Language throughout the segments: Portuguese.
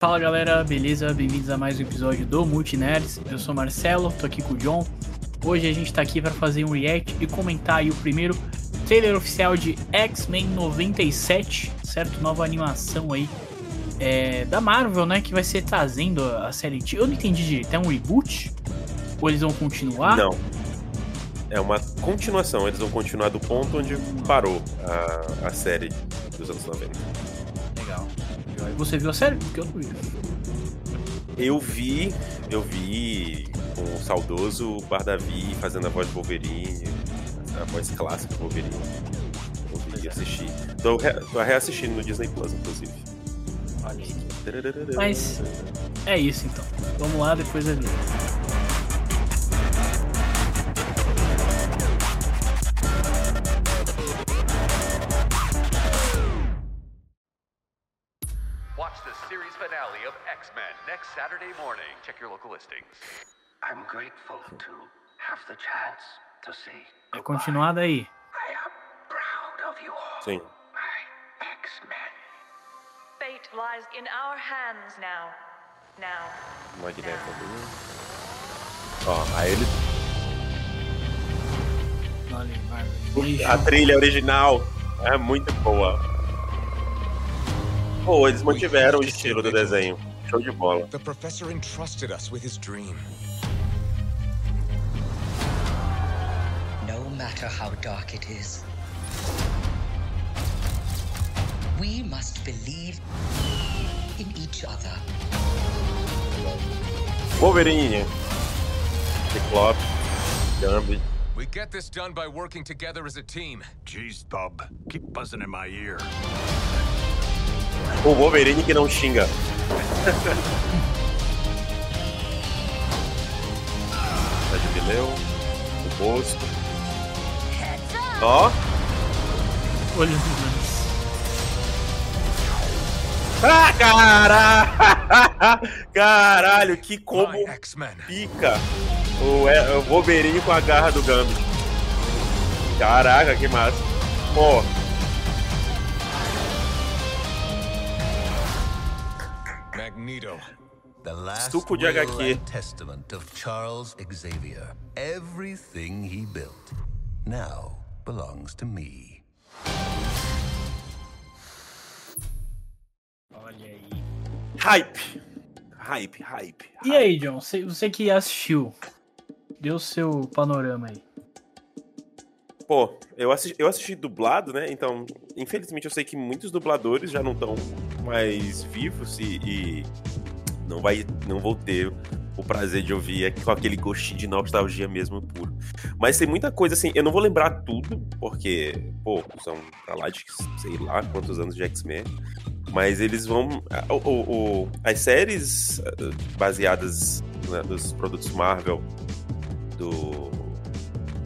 Fala galera, beleza? Bem-vindos a mais um episódio do Multinerds. Eu sou Marcelo, tô aqui com o John. Hoje a gente tá aqui para fazer um react e comentar o primeiro trailer oficial de X-Men 97, certo? Nova animação aí é, da Marvel, né? Que vai ser trazendo a série. Eu não entendi direito, é um reboot? Ou eles vão continuar? Não. É uma continuação, eles vão continuar do ponto onde parou a, a série dos anos 90. Legal. Você viu a série? Porque eu não vi. Eu vi, eu vi com o saudoso Bardavi fazendo a voz de Wolverine, a voz clássica do Wolverine. Eu vi e assisti. Tô, re, tô reassistindo no Disney Plus, inclusive. Olha aí. Mas é isso então. Vamos lá, depois é ver. Saturday morning. Check your local listings. I'm grateful to have the chance to say É continuada aí. I am proud of you all, Sim. my X-Men. Fate lies in our hands now. Now. Magneto. Ó, aí ele. A trilha original é muito boa. Pô, eles mantiveram o estilo do desenho. Show de bola. The professor entrusted us with his dream. No matter how dark it is, we must believe in each other. Wolverine, Ciclope, Gambit. We get this done by working together as a team. Jeez, Bub, keep buzzing in my ear. O Wolverine que não xinga. Tá de Jubileu, o Bosco. Ó, Olha ah, caralho! Caralho, que como pica o, é, o Wolverine com a garra do Gambit. Caraca, que massa. Pô, The last Suco de HQ. testament of Charles Xavier. Everything he built now belongs to me. Olha aí. hype. Hype, hype. E aí, John, você, você que assistiu, deu seu panorama aí. Pô, eu assisti, eu assisti dublado, né? Então, infelizmente, eu sei que muitos dubladores já não estão mais vivos e, e não vai, não vou ter o prazer de ouvir é com aquele gostinho de nostalgia mesmo puro. Mas tem muita coisa assim, eu não vou lembrar tudo, porque, pô, são pra lá de sei lá quantos anos de X-Men. Mas eles vão. o- o- o- as séries eh, baseadas né, dos produtos Marvel do,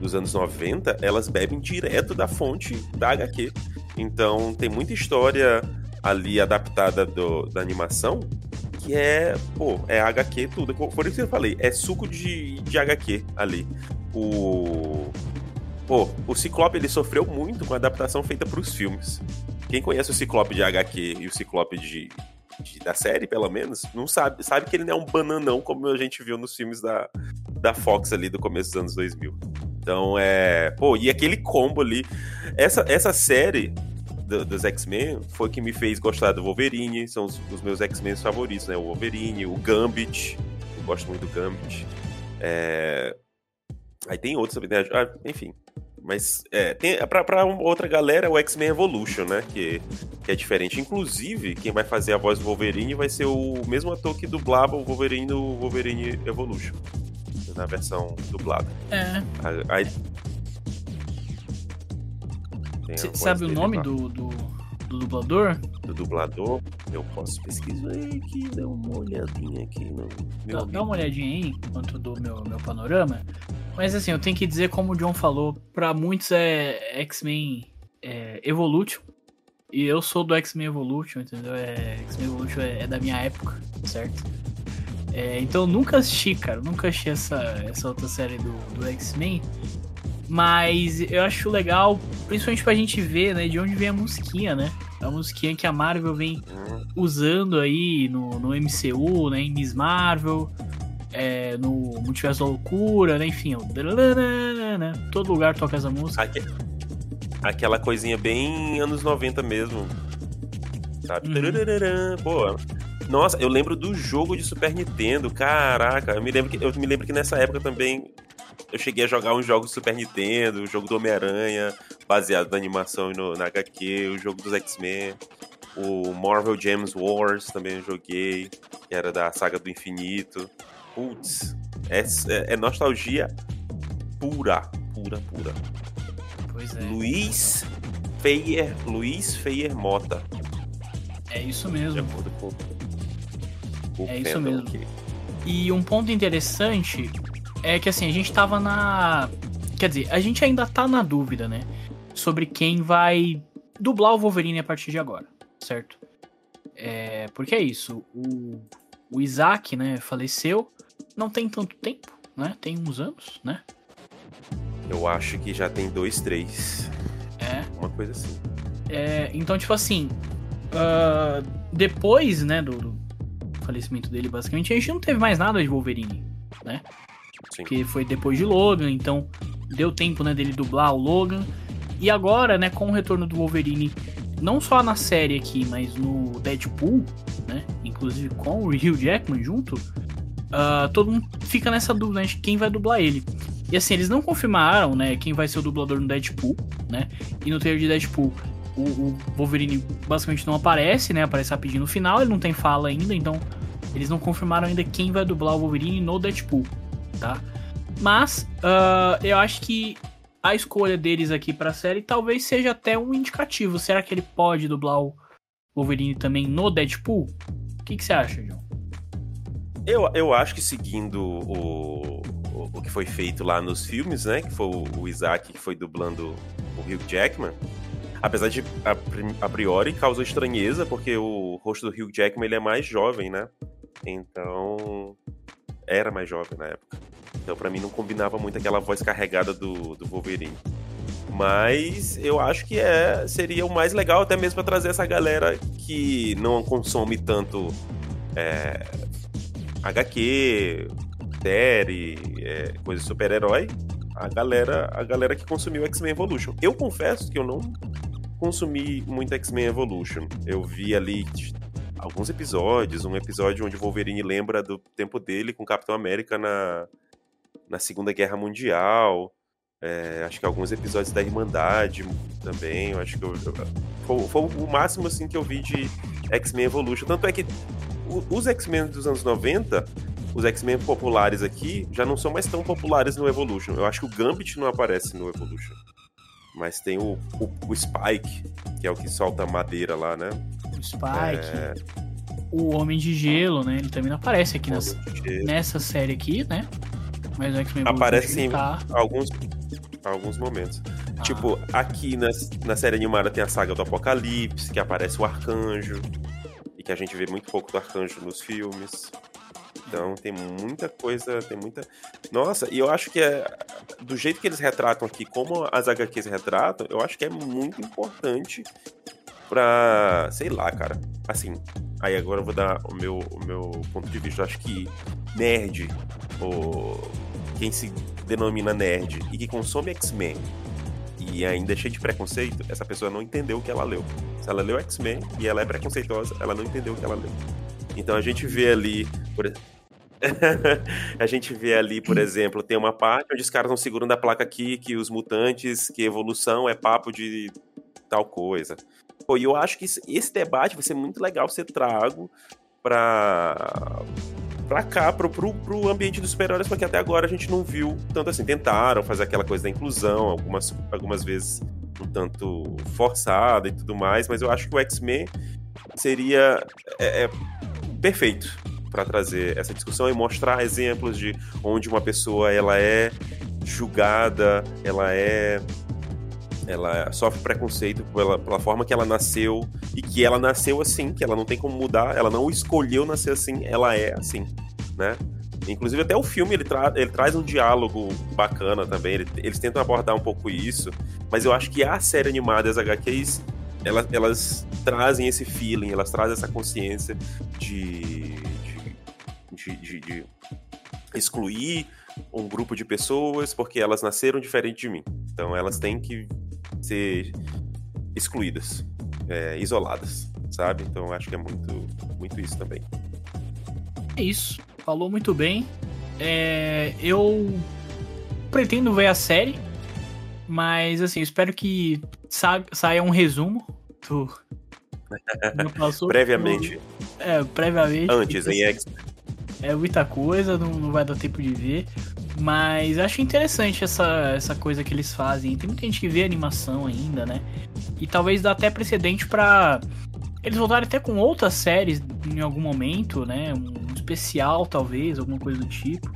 dos anos 90, elas bebem direto da fonte da HQ. Então tem muita história ali adaptada do- da animação que é, pô, é HQ tudo. Por isso que eu falei, é suco de, de HQ ali. O. Pô, o Ciclope ele sofreu muito com a adaptação feita para os filmes. Quem conhece o Ciclope de HQ e o Ciclope de, de- da série, pelo menos, não sabe, sabe que ele não é um bananão como a gente viu nos filmes da, da Fox ali do começo dos anos 2000. Então é. Pô, e aquele combo ali. Essa, essa série do- dos X-Men foi que me fez gostar do Wolverine. São os, os meus X-Men favoritos, né? O Wolverine, o Gambit. Eu gosto muito do Gambit. É... Aí tem outros né? Ah, enfim. Mas é, tem, pra, pra outra galera, o X-Men Evolution, né? Que, que é diferente. Inclusive, quem vai fazer a voz do Wolverine vai ser o mesmo ator que dublava o Wolverine no Wolverine Evolution. Na versão dublada. É. Aí. Sabe o nome do, do, do dublador? do dublador? Eu posso pesquisar aqui, dar uma olhadinha aqui no meu Dá, dá uma olhadinha aí, enquanto dou meu, meu panorama. Mas assim, eu tenho que dizer, como o John falou, pra muitos é X-Men é, Evolution. E eu sou do X-Men Evolution, entendeu? É, X-Men Evolution é, é da minha época, certo? É, então eu nunca assisti, cara. Nunca assisti essa, essa outra série do, do X-Men. Mas eu acho legal, principalmente pra gente ver, né, de onde vem a musiquinha, né? A musiquinha que a Marvel vem usando aí no, no MCU, né, em Miss Marvel, é, no Multiverso da Loucura, né, enfim, né, todo lugar toca essa música. Aque- Aquela coisinha bem anos 90 mesmo. Sabe? Uhum. Pô. Nossa, eu lembro do jogo de Super Nintendo. Caraca, eu me lembro que, eu me lembro que nessa época também eu cheguei a jogar uns jogos do Super Nintendo, o jogo do Homem-Aranha, baseado na animação e no, na HQ, o jogo dos X-Men, o Marvel James Wars também eu joguei, que era da saga do infinito. Putz, é, é- é nostalgia pura, pura, pura. Pois é. Luiz Feier, Luiz Feier Mota. É isso De mesmo. acordo com o É isso mesmo. aqui. E um ponto interessante é que assim, a gente tava na. Quer dizer, a gente ainda tá na dúvida, né? Sobre quem vai dublar o Wolverine a partir de agora, certo? É, porque é isso, o, o Isaac, né, faleceu não tem tanto tempo, né? Tem uns anos, né? Eu acho que já tem dois, três. É. Uma coisa assim. É, então, tipo assim, ah, depois, né, do, do falecimento dele, basicamente, a gente não teve mais nada de Wolverine, né? Sim. Que foi depois de Logan, então deu tempo, né, dele dublar o Logan. E agora, né, com o retorno do Wolverine, não só na série aqui, mas no Deadpool, né, inclusive com o Hugh Jackman junto, ah, todo mundo fica nessa dúvida né, de quem vai dublar ele. E assim, eles não confirmaram, né, quem vai ser o dublador no Deadpool, né? E no trailer de Deadpool, o, o Wolverine basicamente não aparece, né? Aparece rapidinho no final, ele não tem fala ainda, então eles não confirmaram ainda quem vai dublar o Wolverine no Deadpool, tá? Mas ah, eu acho que a escolha deles aqui pra série talvez seja até um indicativo. Será que ele pode dublar o Wolverine também no Deadpool? O que, que você acha, João? Eu, eu acho que seguindo o, o, o que foi feito lá nos filmes, né? Que foi o, o Isaac que foi dublando o Hugh Jackman. Apesar de, a, a priori, causou estranheza, porque o rosto do Hugh Jackman ele é mais jovem, né? Então. Era mais jovem na época. Então, pra mim, não combinava muito aquela voz carregada do, do Wolverine. Mas eu acho que é seria o mais legal, até mesmo pra trazer essa galera que não consome tanto é, HQ, série, é, coisa de super-herói, a galera, a galera que consumiu X-Men Evolution. Eu confesso que eu não consumi muito X-Men Evolution. Eu vi ali alguns episódios, um episódio onde o Wolverine lembra do tempo dele com o Capitão América na, na Segunda Guerra Mundial. É, acho que alguns episódios da Irmandade também. Eu acho que eu, eu- foi, foi o máximo assim que eu vi de X-Men Evolution. Tanto é que os X-Men dos anos 90, os X-Men populares aqui, já não são mais tão populares no Evolution. Eu acho que o Gambit não aparece no Evolution. Mas tem o, o, o Spike, que é o que solta madeira lá, né? O Spike, o Homem de Gelo, né? Ele também não aparece aqui nessa, nessa série aqui, né? Mas o X-Men Aparece em tá... alguns, alguns momentos. Ah. Tipo, aqui na, na série animada tem a saga do Apocalipse, que aparece o Arcanjo. E que a gente vê muito pouco do Arcanjo nos filmes. Então tem muita coisa, tem muita. Nossa, e eu acho que é. Do jeito que eles retratam aqui, como as HQs retratam, eu acho que é muito importante pra. sei lá, cara. Assim. Aí agora eu vou dar o meu, o meu ponto de vista. Eu acho que nerd, ou quem se denomina nerd e que consome X-Men e ainda é cheio de preconceito, essa pessoa não entendeu o que ela leu. Se ela leu X-Men e ela é preconceituosa, ela não entendeu o que ela leu. Então a gente vê ali, por... a gente vê ali, por exemplo, tem uma parte onde os caras estão segurando a placa aqui que os mutantes, que evolução é papo de tal coisa. Pô, e eu acho que esse debate vai ser muito legal ser trago pra pra cá, pro, pro, pro ambiente dos super-heróis, porque até agora a gente não viu tanto assim. Tentaram fazer aquela coisa da inclusão, algumas, algumas vezes um tanto forçada e tudo mais, mas eu acho que o X-Men seria é, é, perfeito para trazer essa discussão e mostrar exemplos de onde uma pessoa ela é julgada, ela é ela sofre preconceito pela, pela forma que ela nasceu e que ela nasceu assim, que ela não tem como mudar, ela não escolheu nascer assim, ela é assim, né? Inclusive até o filme ele, tra ele traz um diálogo bacana também, ele- eles tentam abordar um pouco isso, mas eu acho que a série animada, as HQs, elas, elas trazem esse feeling, elas trazem essa consciência de, de, de, de excluir um grupo de pessoas porque elas nasceram diferente de mim. Então elas têm que ser excluídas, é, isoladas, sabe? Então acho que é muito, muito isso também. É isso. Falou muito bem. É, eu pretendo ver a série, mas assim, espero que sa saia um resumo do. do previamente. É, previamente. Antes, em X. É muita coisa, não, não vai dar tempo de ver. Mas acho interessante essa, essa coisa que eles fazem. Tem muita gente que vê animação ainda, né? E talvez dá até precedente para eles voltarem até com outras séries em algum momento, né? Um especial, talvez, alguma coisa do tipo.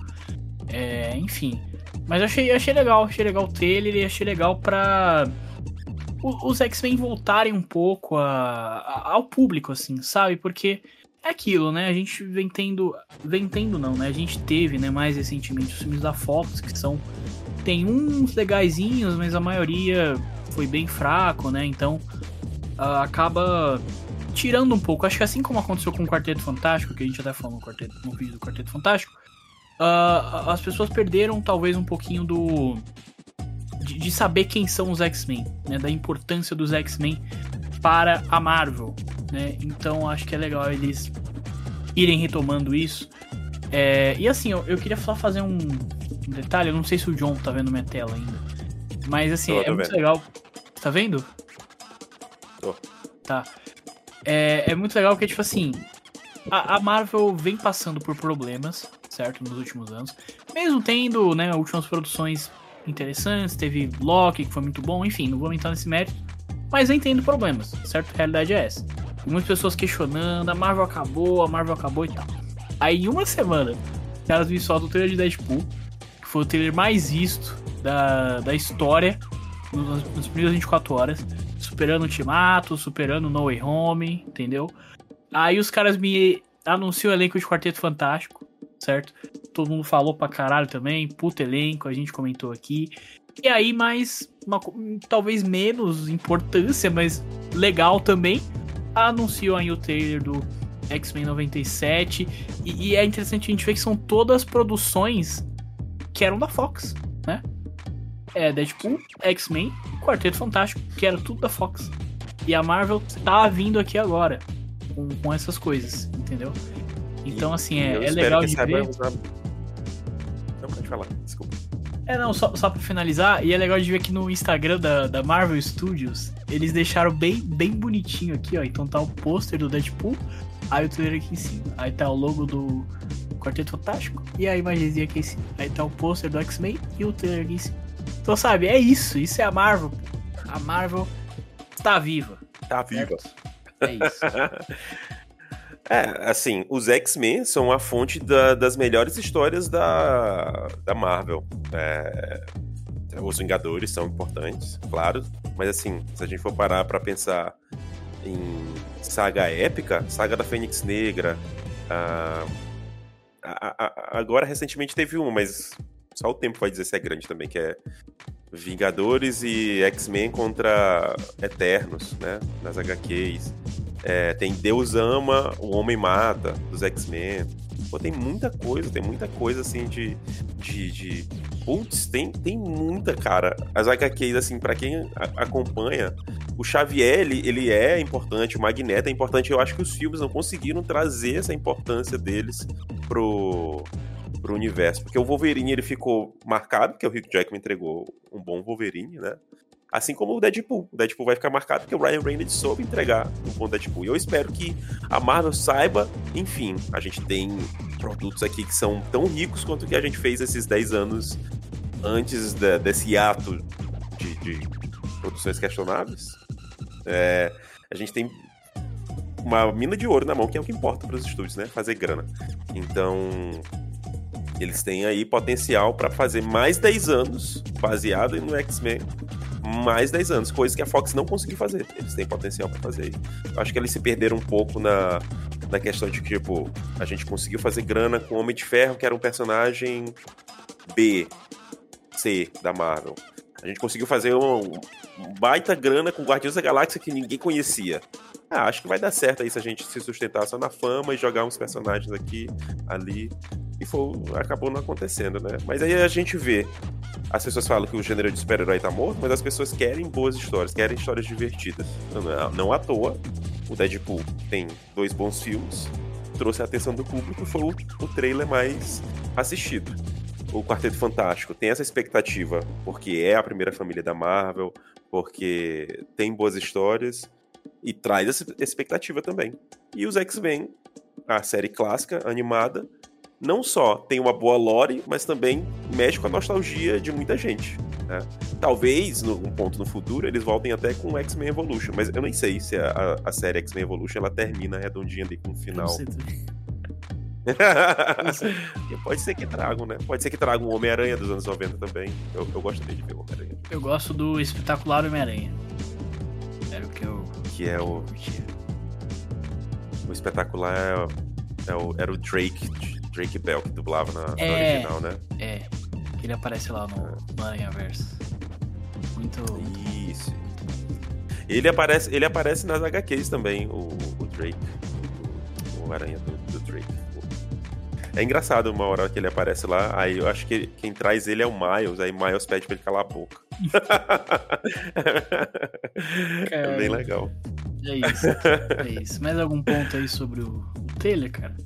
É, enfim. Mas achei, achei legal, achei legal o trailer e achei legal pra os X-Men voltarem um pouco a, a, ao público, assim, sabe? Porque é aquilo, né? A gente vem tendo. Vem tendo não, né? A gente teve, né, mais recentemente os filmes da Fox, que são. Tem uns legaisinhos, mas a maioria foi bem fraco, né? Então uh, acaba tirando um pouco. Acho que assim como aconteceu com o Quarteto Fantástico, que a gente até falou no, quarteto, no vídeo do Quarteto Fantástico, uh, as pessoas perderam talvez um pouquinho do. De, de saber quem são os X-Men, né? Da importância dos X-Men para a Marvel né? Então acho que é legal eles irem retomando isso. É, e assim, eu, eu, queria só fazer um detalhe, eu não sei se o John tá vendo minha tela ainda. Mas assim, tô, tô é muito legal. Tá vendo? Tô. Tá. É, é muito legal porque, tipo assim, a, a, Marvel vem passando por problemas, certo? Nos últimos anos. Mesmo tendo, né, últimas produções interessantes, teve Loki, que foi muito bom, enfim, não vou entrar nesse mérito. Mas entendo problemas, certo? A realidade é essa. Muitas pessoas questionando, a Marvel acabou, a Marvel acabou e tal. Aí em uma semana, caras me soltam o trailer de Deadpool, que foi o trailer mais visto da, da história nos, nas primeiras 24 horas, superando o Ultimato, superando No Way Home, entendeu? Aí os caras me anunciam o elenco de Quarteto Fantástico, certo? Todo mundo falou pra caralho também, puto elenco, a gente comentou aqui. E aí, mais, uma, talvez menos importância, mas legal também, anunciou aí o trailer do X-Men 97. E, e, é interessante a gente ver que são todas produções que eram da Fox, né? É Deadpool, X-Men, Quarteto Fantástico, que era tudo da Fox. E a Marvel tá vindo aqui agora com, com essas coisas, entendeu? Então, assim, é, é legal de ver. Usar... Não, pode falar, desculpa. É, não, só, só pra finalizar, e é legal de ver que no Instagram da, da Marvel Studios, eles deixaram bem, bem bonitinho aqui, ó. Então tá o pôster do Deadpool, aí o trailer aqui em cima. Aí tá o logo do Quarteto Fantástico e a imagenzinha aqui em cima. Aí tá o pôster do X-Men e o trailer aqui em cima. Então, sabe, é isso. Isso é a Marvel. A Marvel tá viva. Tá viva. É isso. É, assim, os X-Men são a fonte da, das melhores histórias da, da Marvel. É, os Vingadores são importantes, claro, mas assim, se a gente for parar pra pensar em saga épica, saga da Fênix Negra, a, a, a, agora recentemente teve uma, mas só o tempo vai dizer se é grande também, que é Vingadores e X-Men contra Eternos, né, nas HQs. É, tem Deus ama, o Homem mata, dos X-Men. Pô, tem muita coisa, tem muita coisa assim de. de, de... Putz, tem, tem muita, cara. As HQs, assim, para quem acompanha, o Xavier, ele, ele é importante, o Magneto é importante. Eu acho que os filmes não conseguiram trazer essa importância deles pro, pro universo. Porque o Wolverine, ele ficou marcado, porque o Hugh Jackman entregou um bom Wolverine, né? Assim como o Deadpool. O Deadpool vai ficar marcado porque o Ryan Reynolds soube entregar um bom Deadpool. E eu espero que a Marvel saiba, enfim, a gente tem produtos aqui que são tão ricos quanto o que a gente fez esses 10 anos antes de, desse ato de, de produções questionáveis. É, a gente tem uma mina de ouro na mão, que é o que importa para os estúdios, né? Fazer grana. Então, eles têm aí potencial para fazer mais 10 anos baseado no X-Men mais 10 anos, coisa que a Fox não conseguiu fazer. Eles têm potencial para fazer isso. Acho que eles se perderam um pouco na, na questão de que, tipo, a gente conseguiu fazer grana com Homem de Ferro, que era um personagem B, C da Marvel. A gente conseguiu fazer um, um baita grana com Guardiões da Galáxia que ninguém conhecia. Ah, acho que vai dar certo aí se a gente se sustentar só na fama e jogar uns personagens aqui, ali. E foi, acabou não acontecendo, né? Mas aí a gente vê. As pessoas falam que o gênero de super-herói tá morto, mas as pessoas querem boas histórias, querem histórias divertidas. Não, não à toa, o Deadpool tem dois bons filmes, trouxe a atenção do público, foi o, o trailer mais assistido o Quarteto Fantástico tem essa expectativa porque é a primeira família da Marvel, porque tem boas histórias e traz essa expectativa também. E os X-Men, a série clássica, animada, não só tem uma boa lore, mas também mexe com a nostalgia de muita gente. Né? Talvez, num ponto no futuro, eles voltem até com X-Men Evolution, mas eu nem sei se a, a série X-Men Evolution ela termina redondinha ali com um final. Pode ser que tragam, né? Pode ser que tragam o Homem-Aranha dos anos 90 também. Eu, eu gostaria de ver o Homem-Aranha. Eu gosto do espetacular Homem-Aranha. Era o que eu. Que é o. O espetacular é, é o, era o Drake, Drake Bell, que dublava na, é, na original, né? É. Ele aparece lá no, Aranha Verso. Muito. Isso. Ele aparece, ele aparece nas HQs também, o, o Drake. O Aranha do, do Drake. É engraçado uma hora que ele aparece lá, aí eu acho que quem traz ele é o Miles, aí Miles pede pra ele calar a boca. é bem legal. É isso, é isso. Mais algum ponto aí sobre o trailer, cara?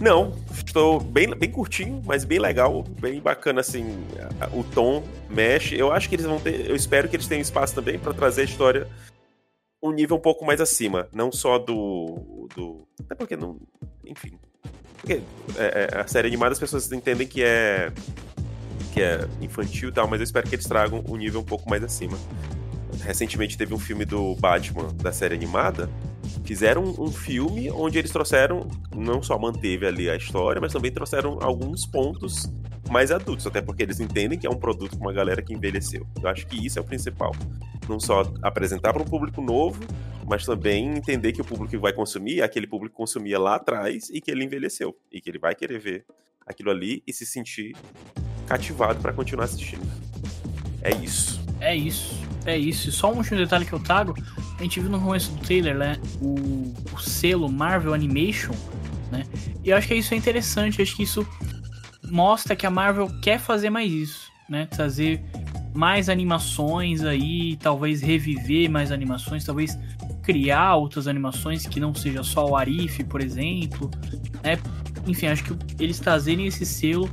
Não, estou bem, bem curtinho, mas bem legal, bem bacana assim. O tom mexe. Eu acho que eles vão ter. Eu espero que eles tenham espaço também para trazer a história um nível um pouco mais acima, não só do. do até porque não. Enfim, porque é, é, a série animada as pessoas entendem que é que é infantil e tal, mas eu espero que eles tragam um nível um pouco mais acima. Recentemente teve um filme do Batman da série animada. Fizeram um, filme onde eles trouxeram, não só manteve ali a história, mas também trouxeram alguns pontos mais adultos, até porque eles entendem que é um produto com uma galera que envelheceu. Eu acho que isso é o principal. Não só apresentar para um público novo, mas também entender que o público que vai consumir é aquele público que consumia lá atrás e que ele envelheceu. E que ele vai querer ver aquilo ali e se sentir cativado para continuar assistindo. É isso. É isso. É isso. Só um último detalhe que eu trago. A gente viu no começo do trailer, né? O, o selo Marvel Animation, né? E eu acho que isso é interessante. Eu acho que isso mostra que a Marvel quer fazer mais isso, né? Trazer mais animações aí, talvez reviver mais animações, talvez criar outras animações que não seja só o Arif, por exemplo, né? Enfim, acho que eles trazerem esse selo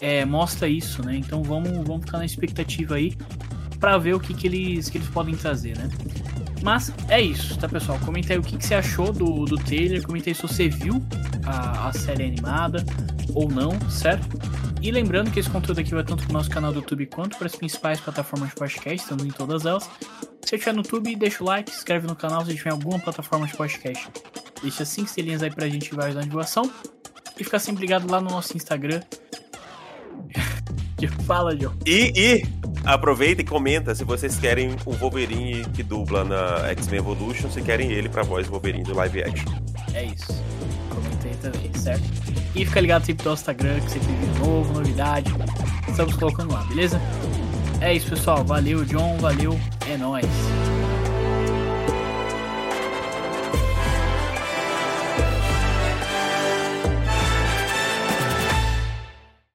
é, mostra isso, né? Então vamos, vamos ficar na expectativa aí para ver o que, que, eles, que eles podem trazer, né? Mas é isso, tá pessoal? Comenta aí o que, que você achou do, do trailer, comenta aí se você viu a, a série animada ou não, certo? E lembrando que esse conteúdo aqui vai tanto pro nosso canal do YouTube quanto para as principais plataformas de podcast, estamos em todas elas. Se estiver no YouTube, deixa o like, se inscreve no canal se tiver alguma plataforma de podcast. Deixa 5 estrelinhas aí pra gente vai ajudar na divulgação. E fica sempre ligado lá no nosso Instagram. Fala, Joe. E, e aproveita e comenta se vocês querem o Wolverine que dubla na X-Men Evolution, se querem ele pra voz Wolverine do live action. É isso. Comenta aí também, certo? E fica ligado sempre no Instagram, que sempre vem novo, novidade. Estamos colocando lá, beleza? É isso, pessoal. Valeu, John. Valeu. É nóis.